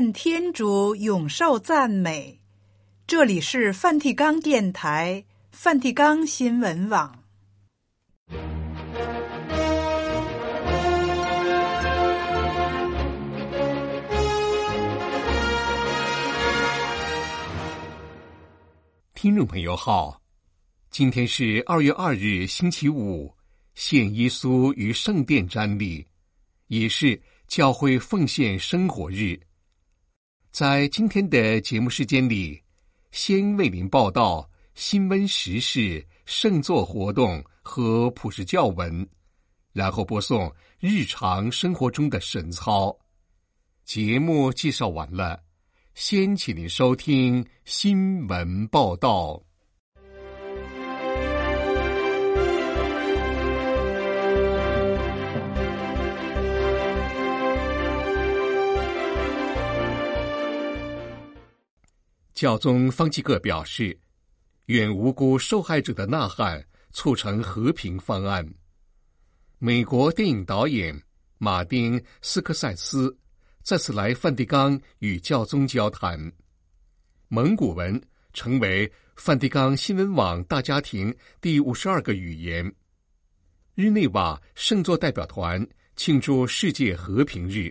愿天主永受赞美。这里是梵蒂冈电台、梵蒂冈新闻网。听众朋友好，今天是二月二日，星期五，献耶稣于圣殿瞻礼，也是教会奉献生活日。在今天的节目时间里，先为您报道新闻时事、圣座活动和普世教文，然后播送日常生活中的神操。节目介绍完了。先请您收听新闻报道。教宗方济各表示，愿无辜受害者的呐喊促成和平方案。美国电影导演马丁·斯科塞斯。再次来梵蒂冈与教宗交谈。蒙古文成为梵蒂冈新闻网大家庭第五十二个语言。日内瓦圣座代表团庆祝世界和平日。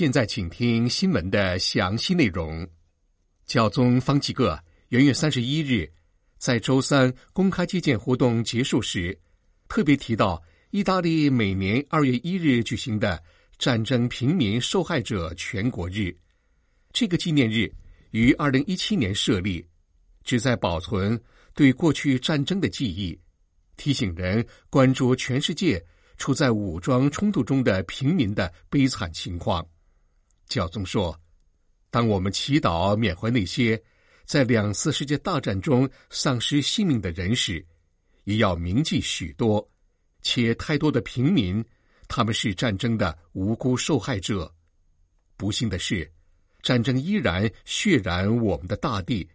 现在请听新闻的详细内容。教宗方济各元月三十一日。在周三公开接见活动结束时，特别提到意大利每年二月一日举行的战争平民受害者全国日。这个纪念日于二零一七年设立，旨在保存对过去战争的记忆，提醒人关注全世界处在武装冲突中的平民的悲惨情况。教宗说：“当我们祈祷缅怀那些。”在两次世界大战中丧失性命的人时，也要铭记许多，且太多的平民，他们是战争的无辜受害者。不幸的是，战争依然血染我们的大地，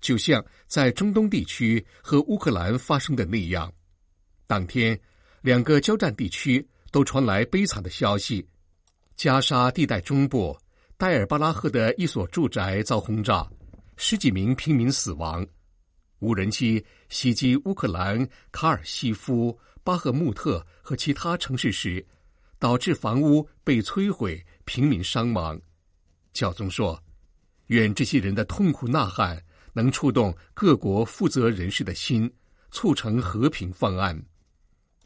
就像在中东地区和乌克兰发生的那样。当天，两个交战地区都传来悲惨的消息：加沙地带中部戴尔巴拉赫的一所住宅遭轰炸。十几名平民死亡，无人机袭击乌克兰卡尔西夫、巴赫穆特和其他城市时，导致房屋被摧毁，平民伤亡。教宗说：“愿这些人的痛苦呐喊能触动各国负责人士的心，促成和平方案。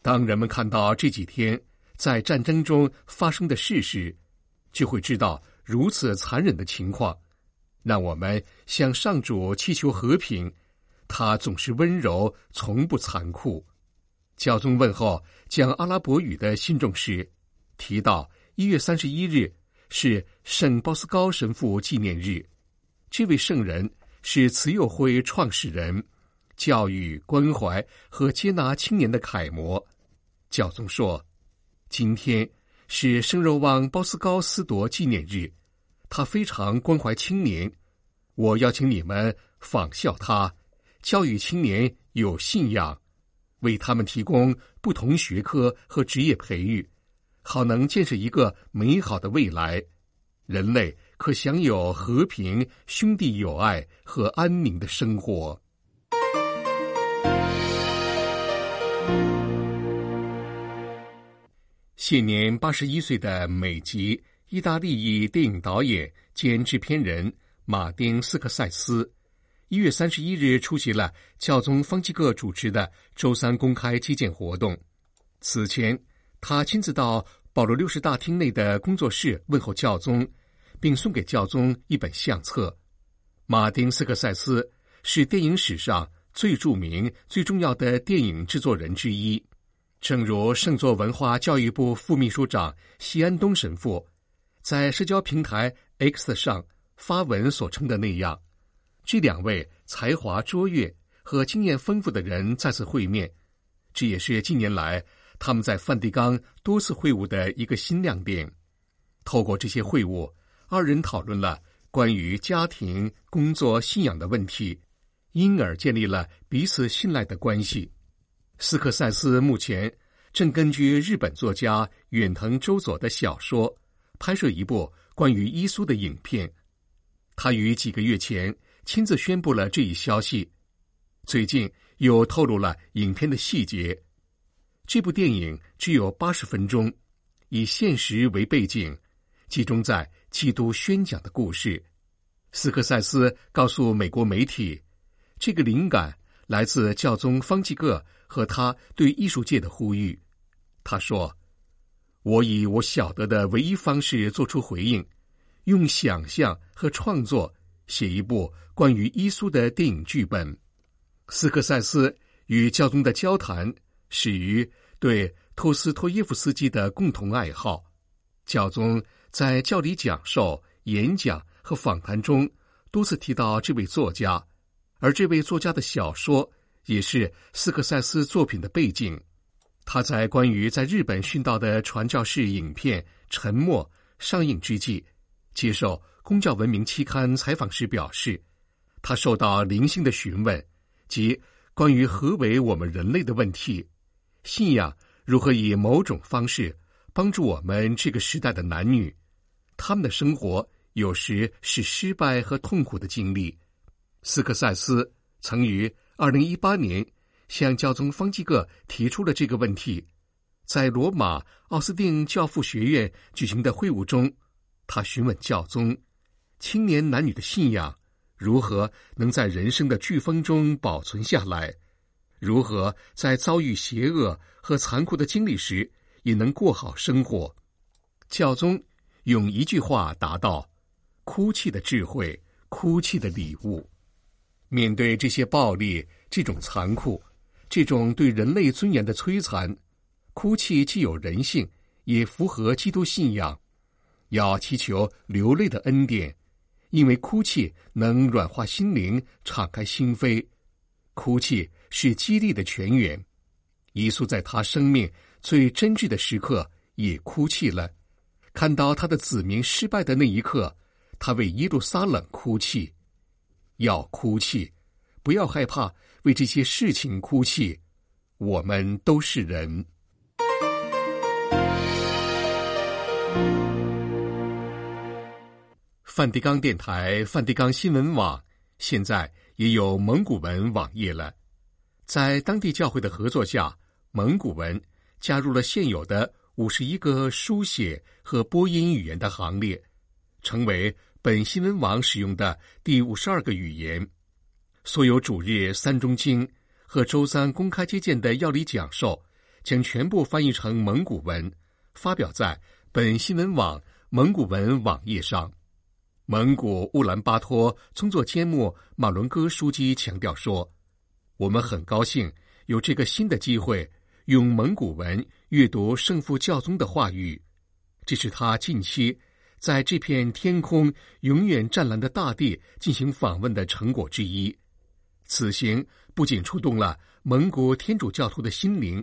当人们看到这几天在战争中发生的事实，就会知道如此残忍的情况。”让我们向上主祈求和平，他总是温柔，从不残酷。教宗问候讲阿拉伯语的信众时，提到一月三十一日是圣鲍斯高神父纪念日。这位圣人是慈幼会创始人，教育、关怀和接纳青年的楷模。教宗说，今天是圣若望鲍思高斯铎纪念日。他非常关怀青年，我邀请你们仿效他，教育青年有信仰，为他们提供不同学科和职业培育，好能建设一个美好的未来，人类可享有和平、兄弟友爱和安宁的生活。现年八十一岁的美籍。意大利裔电影导演兼制片人马丁·斯科塞斯，一月三十一日出席了教宗方济各主持的周三公开接见活动。此前，他亲自到保罗六世大厅内的工作室问候教宗，并送给教宗一本相册。马丁·斯科塞斯是电影史上最著名、最重要的电影制作人之一。正如圣座文化教育部副秘书长西安东神父。在社交平台 X 上发文所称的那样，这两位才华卓越和经验丰富的人再次会面，这也是近年来他们在梵蒂冈多次会晤的一个新亮点。透过这些会晤，二人讨论了关于家庭、工作、信仰的问题，因而建立了彼此信赖的关系。斯克塞斯目前正根据日本作家远藤周佐的小说拍摄一部关于伊苏的影片。他于几个月前亲自宣布了这一消息，最近又透露了影片的细节。这部电影只有八十分钟，以现实为背景，集中在基督宣讲的故事。斯克塞斯告诉美国媒体，这个灵感来自教宗方济各和他对艺术界的呼吁。他说：“我以我晓得的唯一方式做出回应，用想象和创作写一部关于耶稣的电影剧本。”斯克塞斯与教宗的交谈始于对托斯托耶夫斯基的共同爱好。教宗在教理讲授、演讲和访谈中多次提到这位作家，而这位作家的小说也是斯克塞斯作品的背景。他在关于在日本殉道的传教士影片《沉默》上映之际，接受《公教文明》期刊采访时表示，他受到零星的询问，即关于何为我们人类的问题，信仰如何以某种方式帮助我们这个时代的男女，他们的生活有时是失败和痛苦的经历。斯克塞斯曾于二零一八年。向教宗方济各提出了这个问题，在罗马奥斯定教父学院举行的会晤中，他询问教宗：青年男女的信仰如何能在人生的飓风中保存下来？如何在遭遇邪恶和残酷的经历时也能过好生活？教宗用一句话答道：“哭泣的智慧，哭泣的礼物。”面对这些暴力，这种残酷。这种对人类尊严的摧残，哭泣既有人性，也符合基督信仰。要祈求流泪的恩典，因为哭泣能软化心灵，敞开心扉。哭泣是激励的泉源。耶稣在他生命最真挚的时刻也哭泣了。看到他的子民失败的那一刻，他为耶路撒冷哭泣。要哭泣，不要害怕。为这些事情哭泣，我们都是人。梵蒂冈电台、梵蒂冈新闻网现在也有蒙古文网页了。在当地教会的合作下，蒙古文加入了现有的五十一个书写和播音语言的行列，成为本新闻网使用的第五十二个语言。所有主日三中经和周三公开接见的要理讲授，将全部翻译成蒙古文，发表在本新闻网蒙古文网页上。蒙古乌兰巴托宗座缄默马伦戈枢机强调说：“我们很高兴有这个新的机会，用蒙古文阅读圣父教宗的话语。这是他近期在这片天空永远湛蓝的大地进行访问的成果之一。”此行不仅触动了蒙古天主教徒的心灵，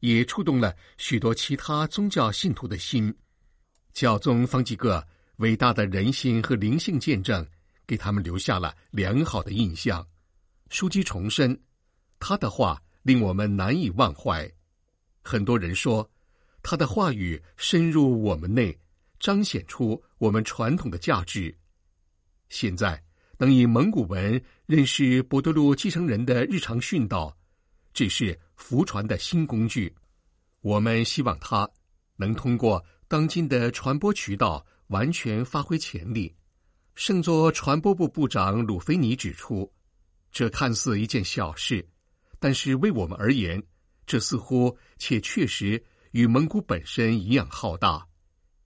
也触动了许多其他宗教信徒的心。教宗方济各伟大的人性和灵性见证，给他们留下了良好的印象。枢机重申，他的话令我们难以忘怀。很多人说，他的话语深入我们内，彰显出我们传统的价值。现在。能以蒙古文认识博多路继承人的日常训导，这是福传的新工具。我们希望他能通过当今的传播渠道完全发挥潜力。圣座传播部部长鲁菲尼指出，这看似一件小事，但是为我们而言，这似乎且确实与蒙古本身一样浩大。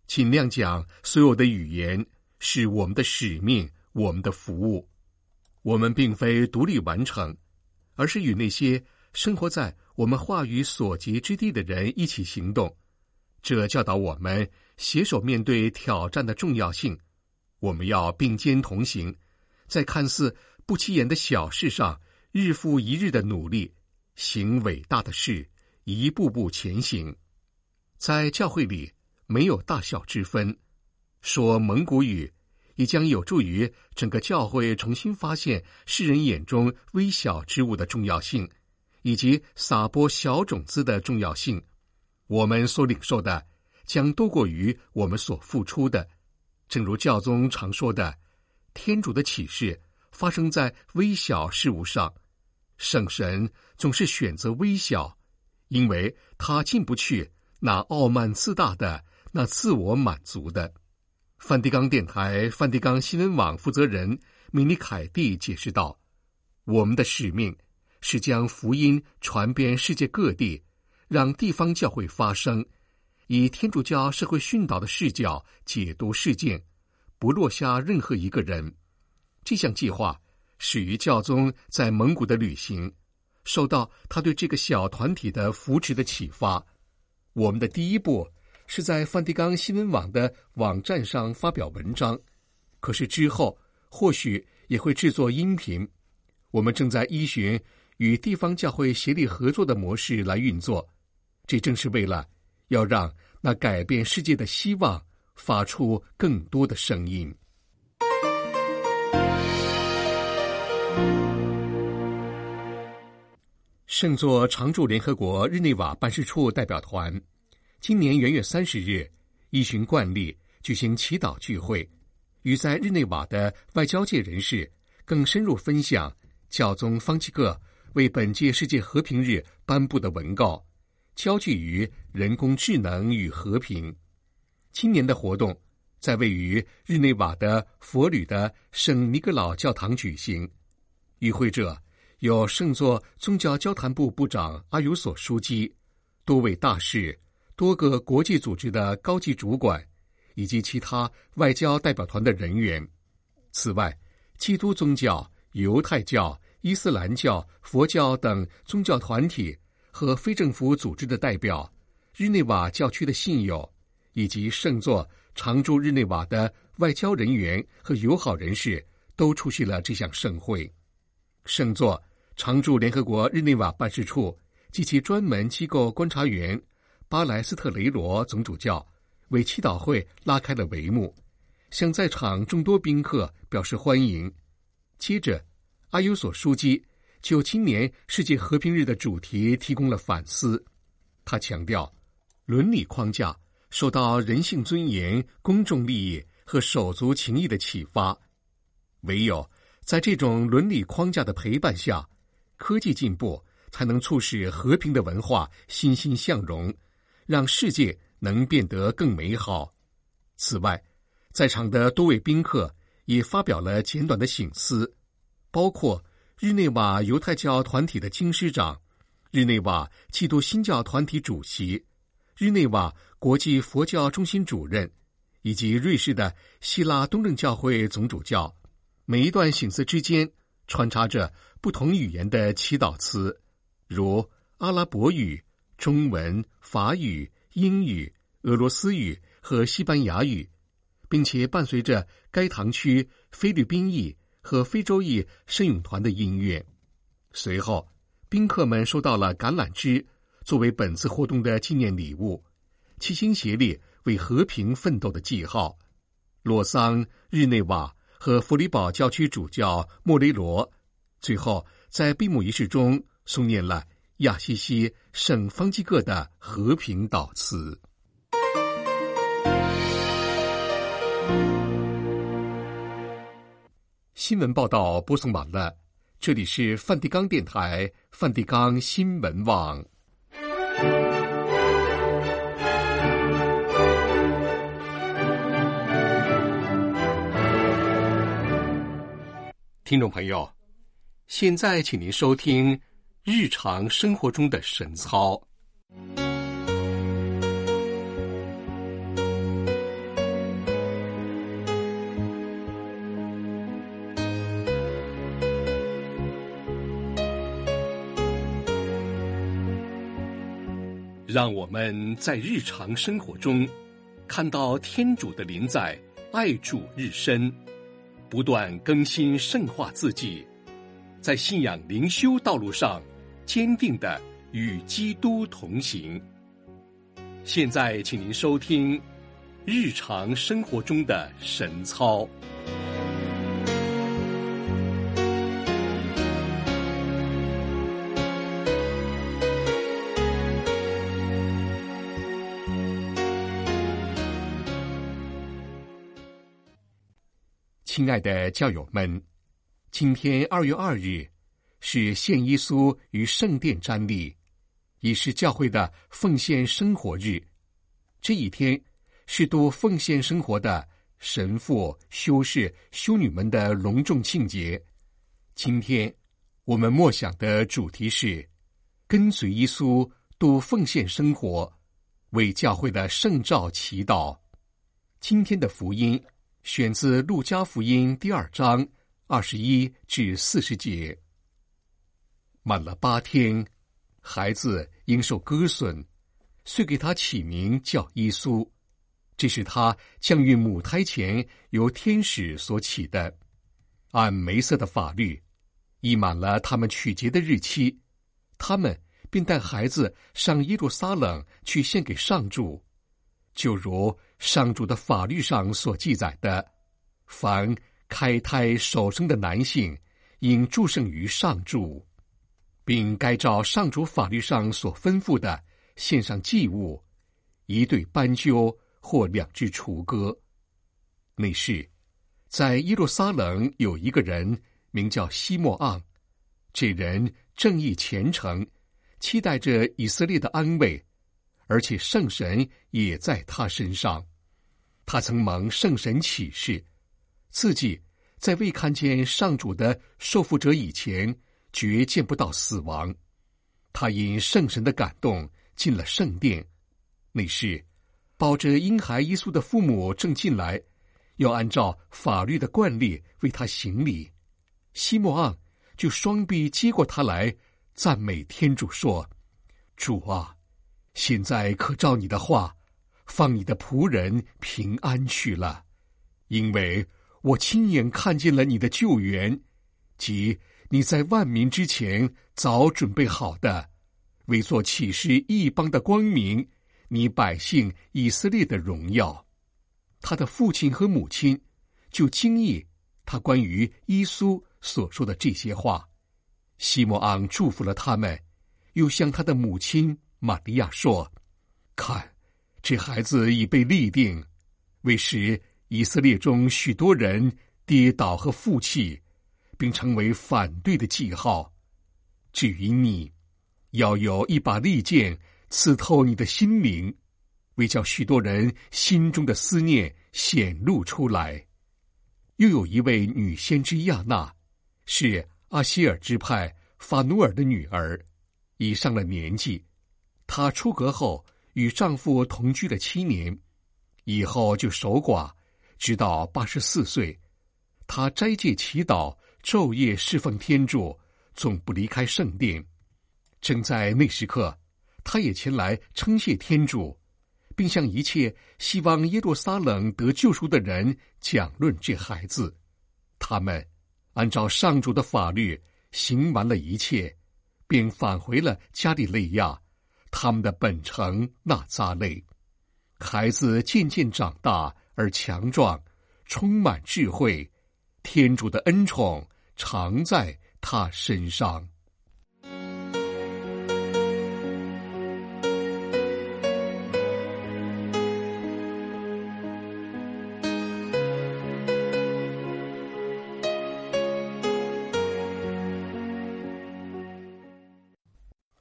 尽量讲所有的语言是我们的使命。我们的服务，我们并非独立完成，而是与那些生活在我们话语所及之地的人一起行动。这教导我们携手面对挑战的重要性。我们要并肩同行，在看似不起眼的小事上，日复一日的努力，行伟大的事，一步步前行。在教会里，没有大小之分，说蒙古语。也将有助于整个教会重新发现世人眼中微小之物的重要性，以及撒播小种子的重要性。我们所领受的将多过于我们所付出的。正如教宗常说的：“天主的启示发生在微小事物上，圣神总是选择微小，因为他进不去那傲慢自大的、那自我满足的。”梵蒂冈电台、梵蒂冈新闻网负责人米尼凯蒂解释道：“我们的使命是将福音传遍世界各地，让地方教会发声，以天主教社会训导的视角解读事件，不落下任何一个人。这项计划始于教宗在蒙古的旅行，受到他对这个小团体的扶持的启发。我们的第一步。”是在梵蒂冈新闻网的网站上发表文章，可是之后或许也会制作音频。我们正在依循与地方教会协力合作的模式来运作，这正是为了要让那改变世界的希望发出更多的声音。圣座常驻联合国日内瓦办事处代表团。今年元月三十日，依循惯例举行祈祷聚会，与在日内瓦的外交界人士更深入分享教宗方济各为本届世界和平日颁布的文告，焦聚于人工智能与和平。今年的活动在位于日内瓦的佛吕的圣尼格老教堂举行，与会者有圣座宗教交谈部部长阿尤索枢机，多位大使。多个国际组织的高级主管，以及其他外交代表团的人员。此外，基督宗教、犹太教、伊斯兰教、佛教等宗教团体和非政府组织的代表、日内瓦教区的信友，以及圣座常驻日内瓦的外交人员和友好人士都出席了这项盛会。圣座常驻联合国日内瓦办事处及其专门机构观察员。巴莱斯特雷罗总主教为祈祷会拉开了帷幕，向在场众多宾客表示欢迎。接着，阿尤索书记就今年世界和平日的主题提供了反思。他强调，伦理框架受到人性尊严、公众利益和手足情谊的启发，唯有在这种伦理框架的陪伴下，科技进步才能促使和平的文化欣欣向荣。让世界能变得更美好。此外，在场的多位宾客也发表了简短的醒思，包括日内瓦犹太教团体的经师长、日内瓦基督新教团体主席、日内瓦国际佛教中心主任，以及瑞士的希腊东正教会总主教。每一段醒思之间穿插着不同语言的祈祷词，如阿拉伯语。中文、法语、英语、俄罗斯语和西班牙语，并且伴随着该堂区菲律宾裔和非洲裔圣咏团的音乐。随后，宾客们收到了橄榄枝作为本次活动的纪念礼物，齐心协力为和平奋斗的记号。洛桑、日内瓦和弗里堡教区主教莫雷罗，最后在闭幕仪式中诵念了。亚西西圣方济各的和平祷词。新闻报道播送完了，这里是梵蒂冈电台、梵蒂冈新闻网。听众朋友，现在请您收听。日常生活中的神操，让我们在日常生活中看到天主的临在，爱主日深，不断更新圣化自己，在信仰灵修道路上。坚定的与基督同行。现在，请您收听日常生活中的神操。亲爱的教友们，今天二月二日。是献耶稣于圣殿瞻礼，也是教会的奉献生活日。这一天是度奉献生活的神父、修士、修女们的隆重庆节。今天我们默想的主题是跟随耶稣度奉献生活，为教会的圣召祈祷。今天的福音。选自《路加福音》第二章二十一至四十节。满了八天，孩子应受割损，遂给他起名叫耶稣。这是他降孕母胎前由天使所起的。按梅瑟的法律，已满了他们取节的日期，他们便带孩子上耶路撒冷去献给上主。就如上主的法律上所记载的，凡开胎首生的男性，应祝圣于上主，并该照上主法律上所吩咐的献上祭物，一对斑鸠或两只雏鸽。那是，在耶路撒冷有一个人名叫西莫盎，这人正义虔诚，期待着以色列的安慰。而且圣神也在他身上，他曾蒙圣神启示，自己在未看见上主的受缚者以前，绝见不到死亡。他因圣神的感动进了圣殿，那时抱着婴孩耶稣的父母正进来，要按照法律的惯例为他行礼。西莫盎就双臂接过他来，赞美天主说：“主啊！”现在可照你的话，放你的仆人平安去了，因为我亲眼看见了你的救援，即你在万民之前早准备好的，为作启示异邦的光明，你百姓以色列的荣耀。他的父亲和母亲就惊异他关于耶稣所说的这些话。西摩昂祝福了他们，又向他的母亲。玛利亚说：“看，这孩子已被立定，为使以色列中许多人跌倒和负气，并成为反对的记号。至于你，要有一把利剑刺透你的心灵，为叫许多人心中的思念显露出来。又有一位女先知亚娜，是阿希尔支派法努尔的女儿，已上了年纪。”她出阁后，与丈夫同居了七年，以后就守寡，直到八十四岁。她斋戒祈祷，昼夜侍奉天主，总不离开圣殿。正在那时刻，他也前来称谢天主，并向一切希望耶路撒冷得救赎的人讲论这孩子。他们按照上主的法律行完了一切，并返回了加利利亚。他们的本城纳扎勒，孩子渐渐长大而强壮，充满智慧，天主的恩宠常在他身上。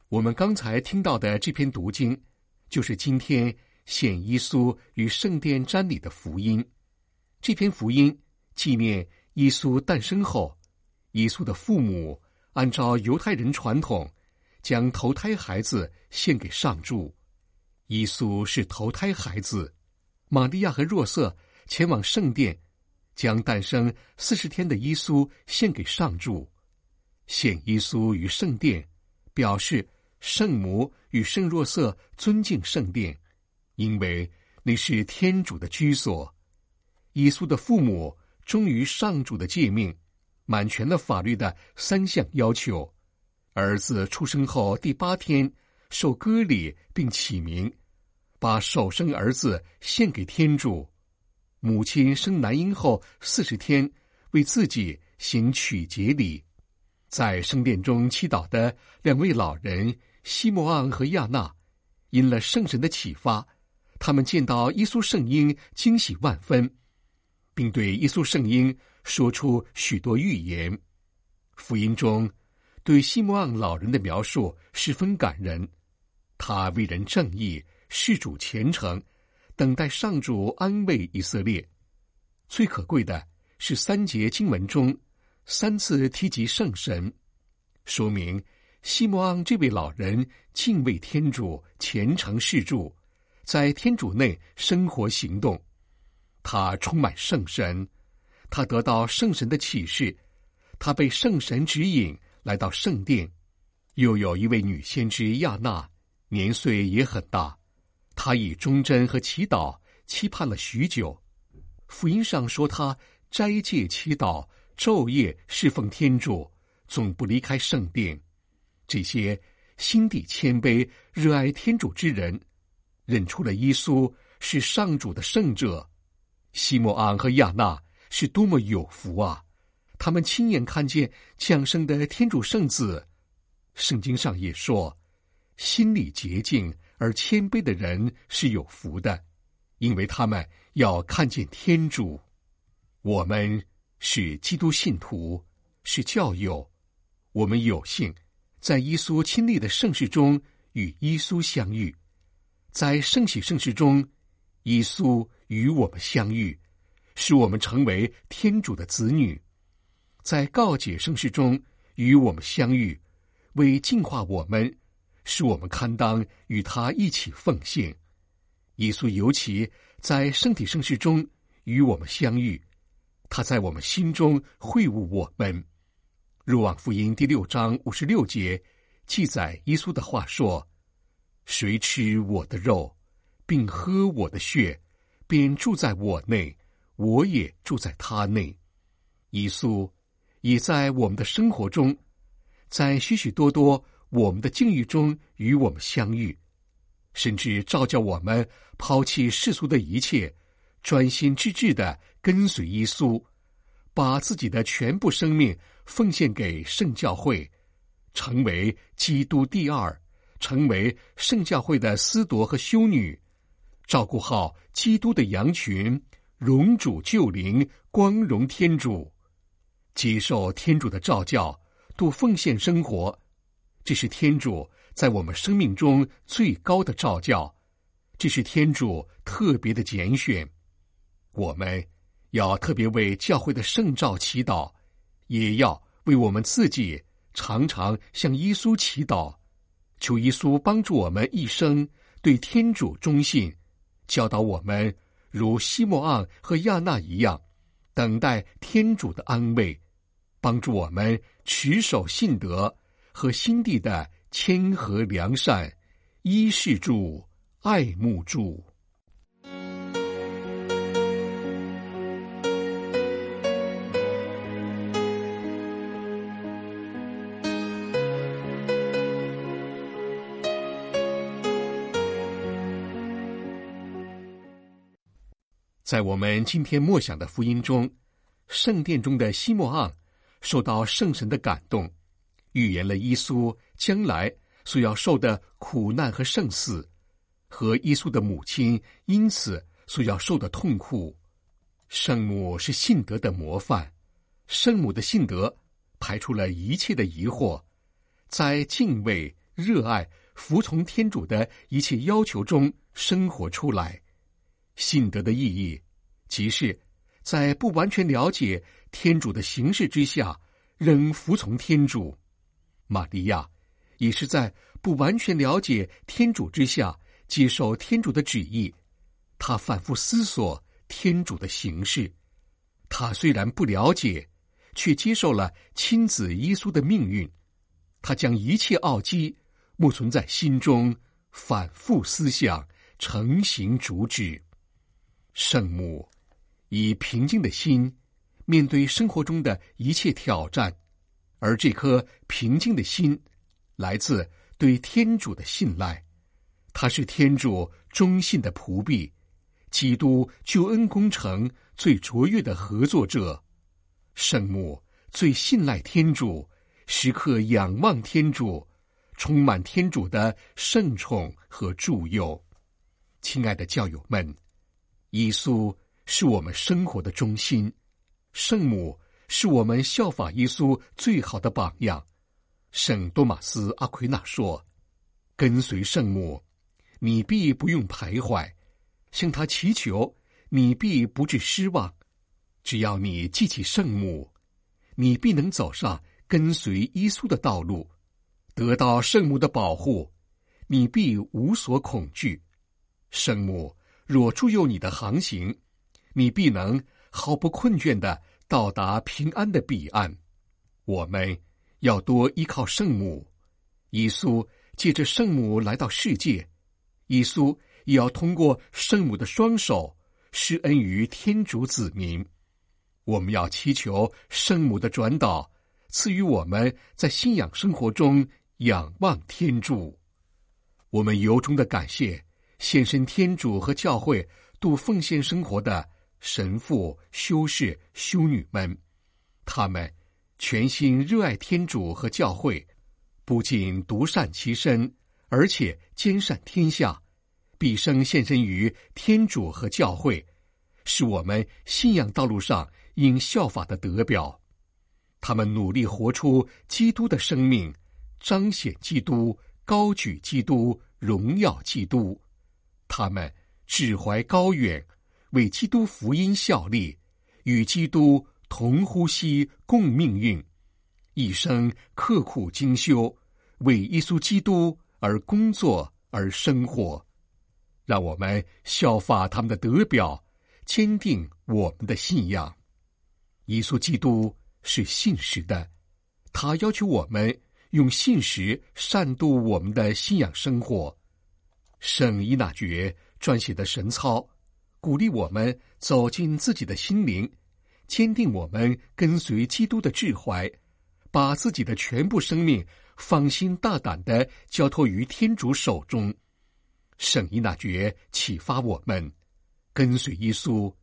我们刚才听到的这篇读经，就是今天献耶稣与圣殿瞻礼的福音。这篇福音纪念耶稣诞生后，耶稣的父母按照犹太人传统，将头胎孩子献给上主。耶稣是头胎孩子，玛利亚和若瑟前往圣殿，将诞生四十天的耶稣献给上主。献耶稣于圣殿，表示。圣母与圣若瑟尊敬圣殿，因为那是天主的居所。耶稣的父母忠于上主的诫命，满全了法律的三项要求。儿子出生后第八天受割礼并起名，把首生儿子献给天主。母亲生男婴后四十天为自己行取节礼。在圣殿中祈祷的两位老人。西莫盎和亚纳，因了圣神的启发，他们见到耶稣圣婴，惊喜万分，并对耶稣圣婴说出许多预言。福音中对西摩昂老人的描述十分感人。他为人正义，事主虔诚，等待上主安慰以色列。最可贵的是三节经文中三次提及圣神，说明西摩昂这位老人敬畏天主，虔诚事主，在天主内生活行动。他充满圣神，他得到圣神的启示，他被圣神指引来到圣殿。又有一位女先知亚娜，年岁也很大，她以忠贞和祈祷期盼了许久。福音上说，她斋戒祈祷，昼夜侍奉天主，总不离开圣殿。这些心底谦卑、热爱天主之人，认出了耶稣是上主的圣者。西摩昂和亚娜是多么有福啊！他们亲眼看见降生的天主圣子。圣经上也说，心里洁净而谦卑的人是有福的，因为他们要看见天主。我们是基督信徒，是教友，我们有幸在耶稣亲历的圣事中与耶稣相遇，在圣喜圣事中，耶稣。与我们相遇，使我们成为天主的子女；在告解圣事中与我们相遇，为净化我们，使我们堪当与他一起奉献。耶稣尤其在圣体圣事中与我们相遇，他在我们心中会晤我们。若望福音第六章五十六节记载耶稣的话说：“谁吃我的肉，并喝我的血。”便住在我内，我也住在他内。耶稣也在我们的生活中，在许许多多我们的境遇中与我们相遇，甚至召叫我们抛弃世俗的一切，专心致志的跟随耶稣，把自己的全部生命奉献给圣教会，成为基督第二，成为圣教会的司铎和修女。照顾好基督的羊群，荣主救灵，光荣天主，接受天主的召教，度奉献生活，这是天主在我们生命中最高的召教，这是天主特别的拣选。我们要特别为教会的圣召祈祷，也要为我们自己常常向耶稣祈祷，求耶稣帮助我们一生对天主忠信。教导我们如西摩昂和亚纳一样，等待天主的安慰，帮助我们取守信德和心地的谦和良善，依恃住，爱慕住。在我们今天默想的福音中，圣殿中的西摩昂受到圣神的感动，预言了耶稣将来所要受的苦难和圣死，和耶稣的母亲因此所要受的痛苦。圣母是信德的模范，圣母的信德排除了一切的疑惑，在敬畏、热爱、服从天主的一切要求中生活出来。信德的意义，即是在不完全了解天主的形式之下，仍服从天主。玛利亚也是在不完全了解天主之下，接受天主的旨意。她反复思索天主的形式。她虽然不了解，却接受了亲子耶稣的命运。她将一切奥迹默存在心中，反复思想，承行主旨。圣母以平静的心面对生活中的一切挑战，而这颗平静的心来自对天主的信赖。他是天主忠信的仆婢，基督救恩工程最卓越的合作者。圣母最信赖天主，时刻仰望天主，充满天主的圣宠和助佑。亲爱的教友们。耶稣是我们生活的中心，圣母是我们效法耶稣最好的榜样。圣多玛斯·阿奎那说：“跟随圣母，你必不用徘徊；向他祈求，你必不致失望。只要你记起圣母，你必能走上跟随耶稣的道路，得到圣母的保护，你必无所恐惧。圣母若助佑你的航行，你必能毫不困倦地到达平安的彼岸。我们。”要多依靠圣母，耶稣借着圣母来到世界，耶稣也要通过圣母的双手施恩于天主子民。我们要祈求圣母的转导，赐予我们在信仰生活中仰望天主。我们由衷的感谢献身天主和教会度奉献生活的神父、修士、修女们，他们。全心热爱天主和教会，不仅独善其身，而且兼善天下，毕生献身于天主和教会，是我们信仰道路上应效法的德表。他们努力活出基督的生命，彰显基督，高举基督，荣耀基督。他们志怀高远，为基督福音效力，与基督。同呼吸，共命运，一生刻苦精修，为耶稣基督而工作而生活。让我们效法他们的德表，坚定我们的信仰。耶稣基督是信实的，他要求我们用信实善度我们的信仰生活。圣依纳爵撰写的神操，鼓励我们走进自己的心灵。坚定我们跟随基督的志怀，把自己的全部生命放心大胆地交托于天主手中。圣依纳爵启发我们，跟随耶稣，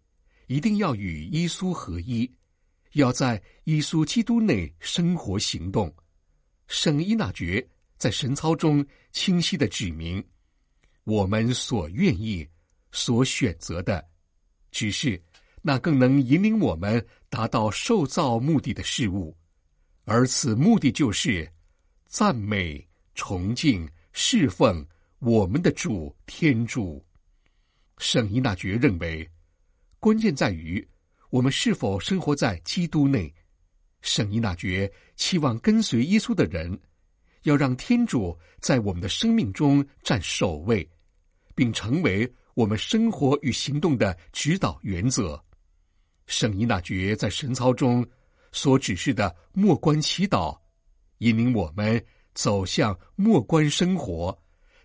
一定要与耶稣合一，要在耶稣基督内生活行动。圣依纳爵在神操中清晰地指明，我们所愿意、所选择的，只是。那更能引领我们达到受造目的的事物，而此目的就是赞美、崇敬、侍奉我们的主天主。圣依纳爵认为，关键在于我们是否生活在基督内。圣依纳爵期望跟随耶稣的人，要让天主在我们的生命中占首位，并成为我们生活与行动的指导原则。圣依那爵在神操中所指示的默观祈祷，引领我们走向默观生活，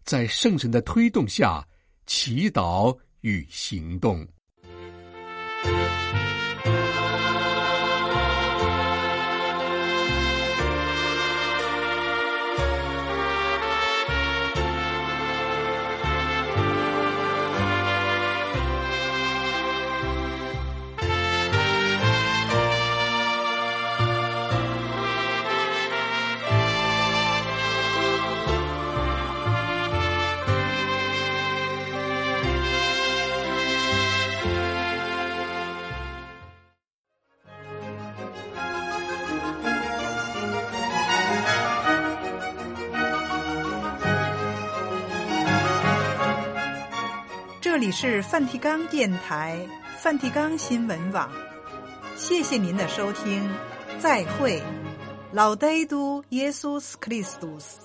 在圣神的推动下祈祷与行动。你是梵蒂冈电台梵蒂冈新闻网。谢谢您的收听再会。老爹都耶稣斯克里斯蒂斯